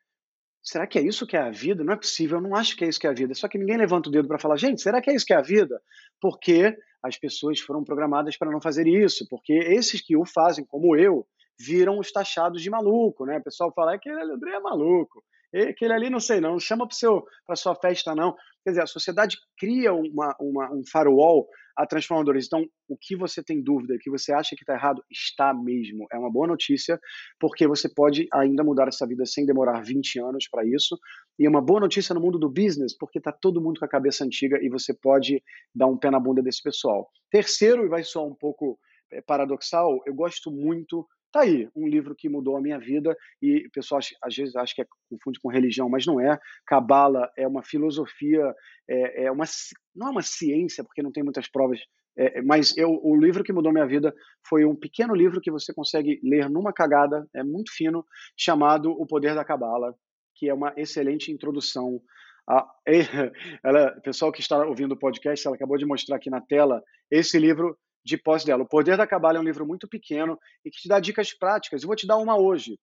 B: será que é isso que é a vida? Não é possível, eu não acho que é isso que é a vida. Só que ninguém levanta o dedo para falar, gente, será que é isso que é a vida? Porque as pessoas foram programadas para não fazer isso, porque esses que o fazem, como eu, viram os taxados de maluco, né? O pessoal fala, é que aquele André é maluco, aquele ali não sei não, não chama para sua festa não. Quer dizer, a sociedade cria uma, uma, um firewall a transformadores. Então, o que você tem dúvida, o que você acha que está errado, está mesmo. É uma boa notícia, porque você pode ainda mudar essa vida sem demorar 20 anos para isso. E é uma boa notícia no mundo do business, porque está todo mundo com a cabeça antiga e você pode dar um pé na bunda desse pessoal. Terceiro, e vai soar um pouco eh, paradoxal, eu gosto muito Tá aí, um livro que mudou a minha vida e o pessoal às vezes acha que é, confunde com religião, mas não é. Cabala é uma filosofia, é, é, uma não é uma ciência porque não tem muitas provas, é, é, mas eu, o livro que mudou minha vida foi um pequeno livro que você consegue ler numa cagada, é muito fino, chamado O Poder da Cabala, que é uma excelente introdução a, ela, pessoal que está ouvindo o podcast, ela acabou de mostrar aqui na tela esse livro de posse dela. O Poder da Cabala é um livro muito pequeno e que te dá dicas práticas. Eu vou te dar uma hoje.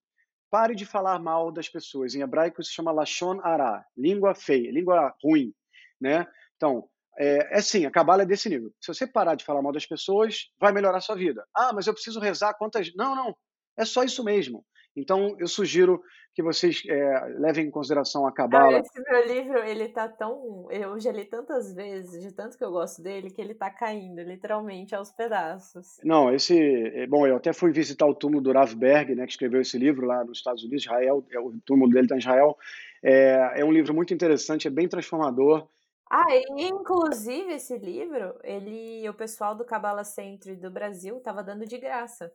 B: Pare de falar mal das pessoas. Em hebraico se chama Lashon Ara, língua feia, língua ruim, né? Então, é, é a cabala é desse nível. Se você parar de falar mal das pessoas, vai melhorar a sua vida. Ah, mas eu preciso rezar quantas... Não, não. É só isso mesmo. Então, eu sugiro que vocês é, levem em consideração a Cabala.
A: esse meu livro, ele tá tão. Eu já li tantas vezes, de tanto que eu gosto dele, que ele tá caindo, literalmente, aos pedaços.
B: Não, esse. É, bom, eu até fui visitar o túmulo do Rav Berg, né, que escreveu esse livro lá nos Estados Unidos, Israel, é, o túmulo dele está em Israel. É, é um livro muito interessante, é bem transformador.
A: Ah, e inclusive esse livro, ele, o pessoal do Cabala Centro do Brasil estava dando de graça.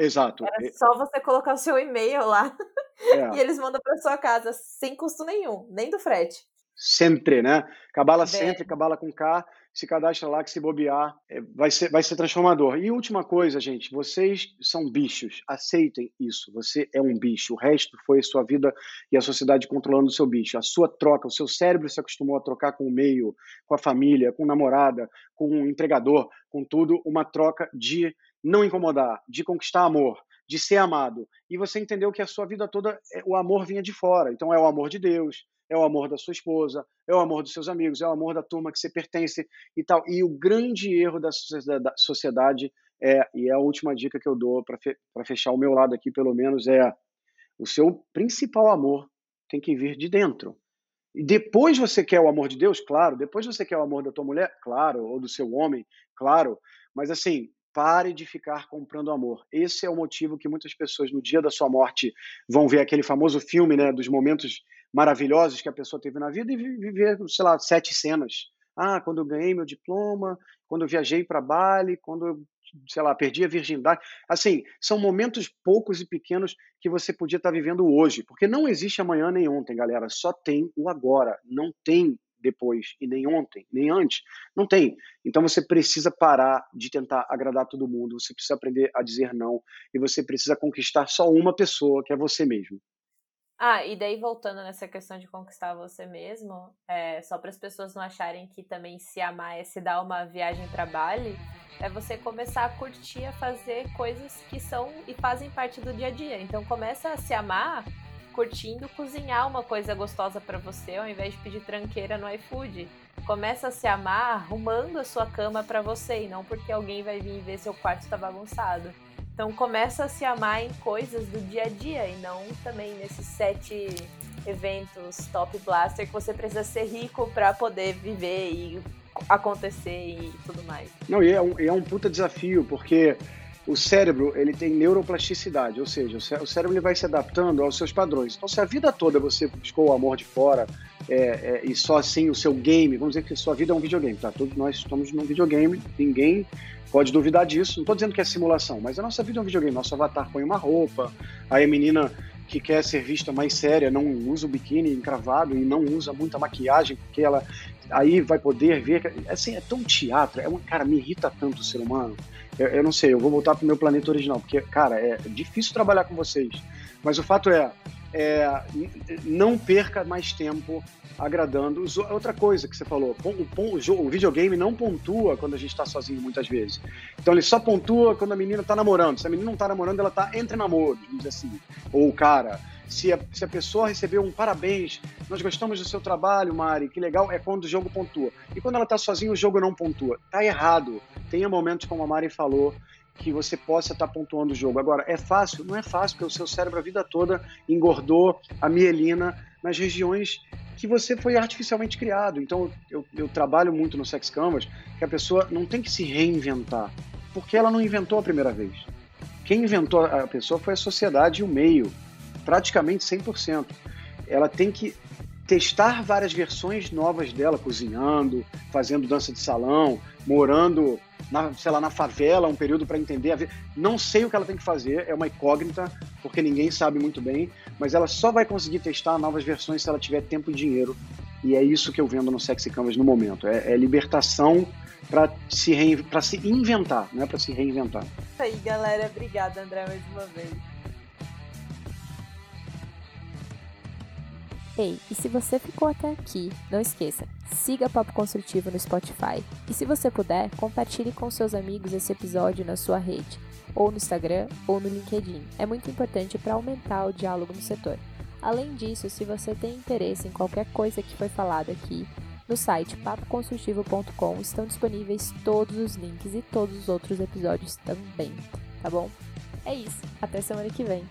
B: Exato.
A: Era só você colocar o seu e-mail lá é. e eles mandam para sua casa sem custo nenhum, nem do frete.
B: Sempre, né? Cabala sempre, cabala com K, se cadastra lá que se bobear, é, vai ser, vai ser transformador. E última coisa, gente, vocês são bichos, aceitem isso. Você é um bicho, o resto foi a sua vida e a sociedade controlando o seu bicho. A sua troca, o seu cérebro se acostumou a trocar com o meio, com a família, com a namorada, com o empregador, com tudo, uma troca de não incomodar, de conquistar amor, de ser amado. E você entendeu que a sua vida toda é, o amor vinha de fora. Então é o amor de Deus, é o amor da sua esposa, é o amor dos seus amigos, é o amor da turma que você pertence e tal. E o grande erro da sociedade é, e é a última dica que eu dou para fechar o meu lado aqui, pelo menos, é o seu principal amor tem que vir de dentro. E depois você quer o amor de Deus, claro. Depois você quer o amor da tua mulher, claro. Ou do seu homem, claro. Mas assim, Pare de ficar comprando amor. Esse é o motivo que muitas pessoas no dia da sua morte vão ver aquele famoso filme, né, dos momentos maravilhosos que a pessoa teve na vida e viver, sei lá, sete cenas. Ah, quando eu ganhei meu diploma, quando eu viajei para Bali, quando eu, sei lá, perdi a virgindade. Assim, são momentos poucos e pequenos que você podia estar vivendo hoje, porque não existe amanhã nem ontem, galera. Só tem o agora. Não tem depois e nem ontem, nem antes. Não tem. Então você precisa parar de tentar agradar todo mundo, você precisa aprender a dizer não e você precisa conquistar só uma pessoa, que é você mesmo.
A: Ah, e daí voltando nessa questão de conquistar você mesmo, é, só para as pessoas não acharem que também se amar é se dar uma viagem para Bali, é você começar a curtir, a fazer coisas que são e fazem parte do dia a dia. Então começa a se amar curtindo cozinhar uma coisa gostosa para você, ao invés de pedir tranqueira no iFood. Começa a se amar arrumando a sua cama para você e não porque alguém vai vir ver seu quarto está bagunçado. Então começa a se amar em coisas do dia a dia e não também nesses sete eventos top blaster que você precisa ser rico para poder viver e acontecer e tudo mais.
B: Não, e é um, é um puta desafio, porque o cérebro ele tem neuroplasticidade, ou seja, o cérebro ele vai se adaptando aos seus padrões. Então, se a vida toda você buscou o amor de fora é, é, e só assim o seu game, vamos dizer que sua vida é um videogame, tá? Todos nós estamos num videogame, ninguém pode duvidar disso. Não estou dizendo que é simulação, mas a nossa vida é um videogame. Nosso avatar põe uma roupa, aí a menina que quer ser vista mais séria não usa o biquíni encravado e não usa muita maquiagem porque ela aí vai poder ver. Assim, é tão teatro, é uma, cara, me irrita tanto o ser humano. Eu, eu não sei, eu vou voltar pro meu planeta original, porque, cara, é difícil trabalhar com vocês. Mas o fato é, é não perca mais tempo agradando. Outra coisa que você falou, o, videogame não pontua quando a gente está sozinho muitas vezes. Então ele só pontua quando a menina está namorando. Se a menina não está namorando, ela está entre namoros, vamos dizer assim. Ou o cara. Se a, se a pessoa recebeu um parabéns, nós gostamos do seu trabalho, Mari, que legal, é quando o jogo pontua. E quando ela está sozinha, o jogo não pontua. Tá errado. Tenha momentos, como a Mari falou, que você possa estar tá pontuando o jogo. Agora, é fácil? Não é fácil, porque o seu cérebro a vida toda engordou a mielina nas regiões que você foi artificialmente criado. Então, eu, eu trabalho muito no Sex Canvas que a pessoa não tem que se reinventar, porque ela não inventou a primeira vez. Quem inventou a pessoa foi a sociedade e o meio, praticamente 100%. Ela tem que testar várias versões novas dela, cozinhando, fazendo dança de salão, morando na, sei lá, na favela um período para entender. A vida. Não sei o que ela tem que fazer, é uma incógnita, porque ninguém sabe muito bem, mas ela só vai conseguir testar novas versões se ela tiver tempo e dinheiro. E é isso que eu vendo no Sexy Canvas no momento. É, é libertação para se, rein... se inventar, não é para se reinventar.
A: Isso aí, galera. Obrigada, André, mais uma vez.
C: Ei, e se você ficou até aqui, não esqueça, siga Papo Construtivo no Spotify. E se você puder, compartilhe com seus amigos esse episódio na sua rede, ou no Instagram ou no LinkedIn. É muito importante para aumentar o diálogo no setor. Além disso, se você tem interesse em qualquer coisa que foi falada aqui, no site papoconstrutivo.com estão disponíveis todos os links e todos os outros episódios também, tá bom? É isso, até semana que vem.